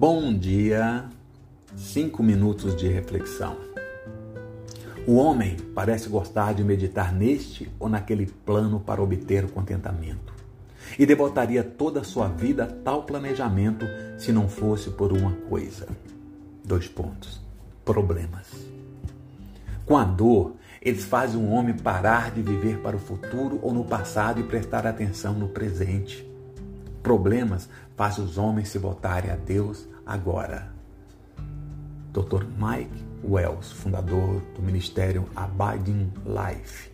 Bom dia, cinco minutos de reflexão. O homem parece gostar de meditar neste ou naquele plano para obter o contentamento. E devotaria toda a sua vida a tal planejamento se não fosse por uma coisa. Dois pontos. Problemas. Com a dor, eles fazem o homem parar de viver para o futuro ou no passado e prestar atenção no presente. Problemas fazem os homens se voltarem a Deus agora. Dr. Mike Wells, fundador do ministério Abiding Life.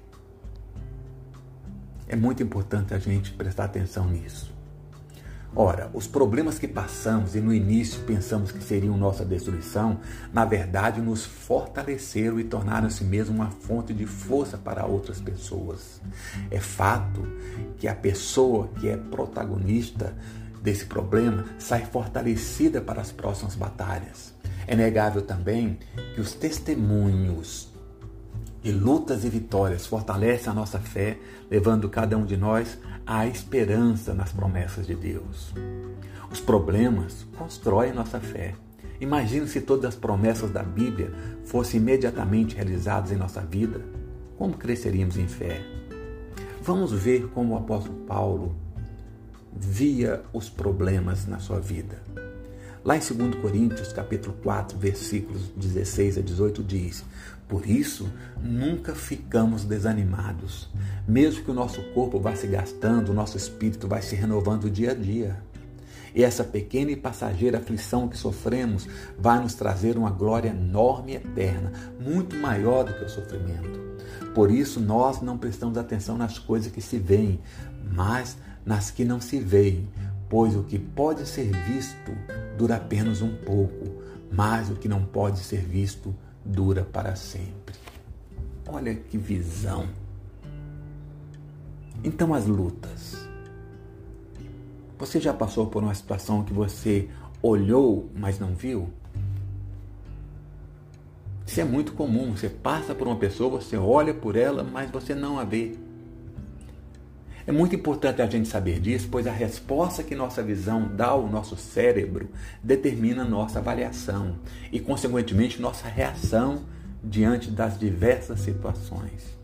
É muito importante a gente prestar atenção nisso. Ora, os problemas que passamos e no início pensamos que seriam nossa destruição, na verdade nos fortaleceram e tornaram-se mesmo uma fonte de força para outras pessoas. É fato que a pessoa que é protagonista desse problema sai fortalecida para as próximas batalhas. É negável também que os testemunhos e lutas e vitórias fortalecem a nossa fé, levando cada um de nós à esperança nas promessas de Deus. Os problemas constroem nossa fé. Imagine se todas as promessas da Bíblia fossem imediatamente realizadas em nossa vida. Como cresceríamos em fé? Vamos ver como o apóstolo Paulo via os problemas na sua vida. Lá em 2 Coríntios, capítulo 4, versículos 16 a 18 diz: Por isso, nunca ficamos desanimados. Mesmo que o nosso corpo vá se gastando, o nosso espírito vai se renovando dia a dia. E essa pequena e passageira aflição que sofremos vai nos trazer uma glória enorme e eterna, muito maior do que o sofrimento. Por isso, nós não prestamos atenção nas coisas que se veem, mas nas que não se veem, pois o que pode ser visto dura apenas um pouco, mas o que não pode ser visto dura para sempre. Olha que visão. Então, as lutas. Você já passou por uma situação que você olhou, mas não viu? Isso é muito comum. Você passa por uma pessoa, você olha por ela, mas você não a vê. É muito importante a gente saber disso, pois a resposta que nossa visão dá ao nosso cérebro determina nossa avaliação e, consequentemente, nossa reação diante das diversas situações.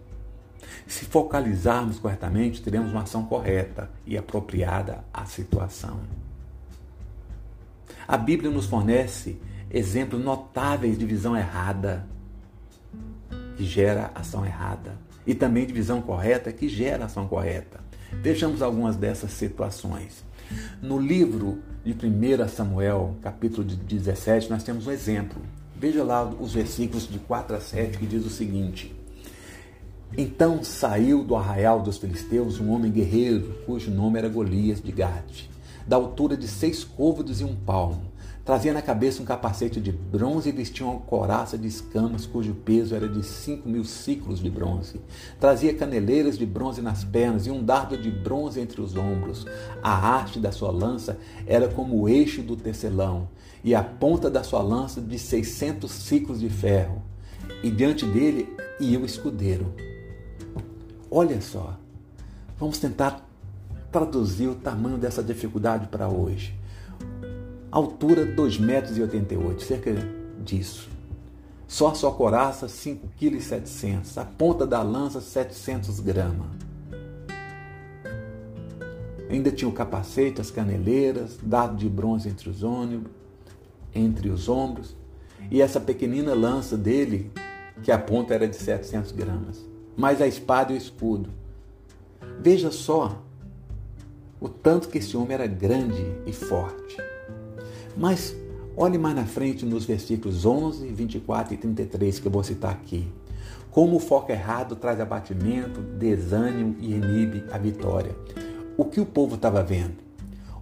Se focalizarmos corretamente, teremos uma ação correta e apropriada à situação. A Bíblia nos fornece exemplos notáveis de visão errada, que gera ação errada, e também de visão correta, que gera ação correta. Vejamos algumas dessas situações. No livro de 1 Samuel, capítulo 17, nós temos um exemplo. Veja lá os versículos de 4 a 7 que diz o seguinte: Então saiu do arraial dos filisteus um homem guerreiro, cujo nome era Golias de Gade, da altura de seis côvados e um palmo Trazia na cabeça um capacete de bronze e vestia uma coraça de escamas, cujo peso era de cinco mil ciclos de bronze. Trazia caneleiras de bronze nas pernas e um dardo de bronze entre os ombros. A haste da sua lança era como o eixo do tecelão, e a ponta da sua lança de seiscentos ciclos de ferro. E diante dele ia o escudeiro. Olha só, vamos tentar traduzir o tamanho dessa dificuldade para hoje. Altura 2,88 metros, cerca disso. Só sua coraça 5,7 kg. A ponta da lança 700 gramas. Ainda tinha o capacete, as caneleiras, dado de bronze entre os ônibus, entre os ombros, e essa pequenina lança dele, que a ponta era de 700 gramas, mais a espada e o escudo. Veja só o tanto que esse homem era grande e forte. Mas olhe mais na frente nos versículos 11, 24 e 33 que eu vou citar aqui. Como o foco errado traz abatimento, desânimo e inibe a vitória. O que o povo estava vendo?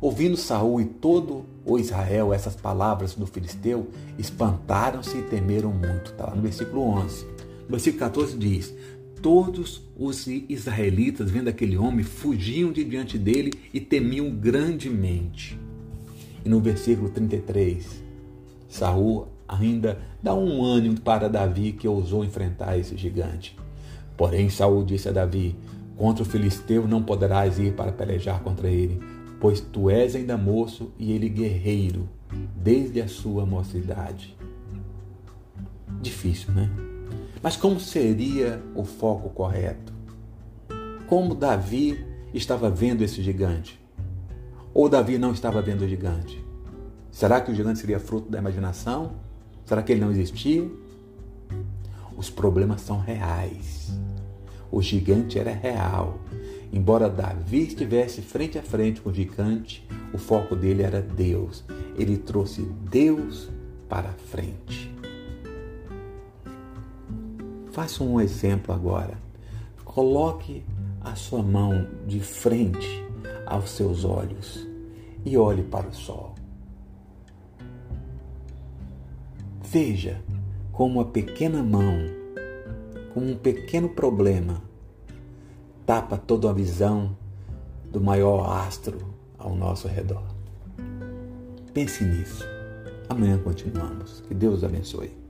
Ouvindo Saul e todo o Israel essas palavras do filisteu, espantaram-se e temeram muito. Está lá no versículo 11. No versículo 14 diz: Todos os israelitas, vendo aquele homem, fugiam de diante dele e temiam grandemente. E no versículo 33, Saul ainda dá um ânimo para Davi que ousou enfrentar esse gigante. Porém, Saul disse a Davi: Contra o filisteu não poderás ir para pelejar contra ele, pois tu és ainda moço e ele guerreiro. desde a sua mocidade. Difícil, né? Mas como seria o foco correto? Como Davi estava vendo esse gigante? Ou Davi não estava vendo o gigante? Será que o gigante seria fruto da imaginação? Será que ele não existia? Os problemas são reais. O gigante era real. Embora Davi estivesse frente a frente com o gigante, o foco dele era Deus. Ele trouxe Deus para frente. Faça um exemplo agora. Coloque a sua mão de frente aos seus olhos e olhe para o sol. Veja como a pequena mão, como um pequeno problema, tapa toda a visão do maior astro ao nosso redor. Pense nisso. Amanhã continuamos. Que Deus abençoe.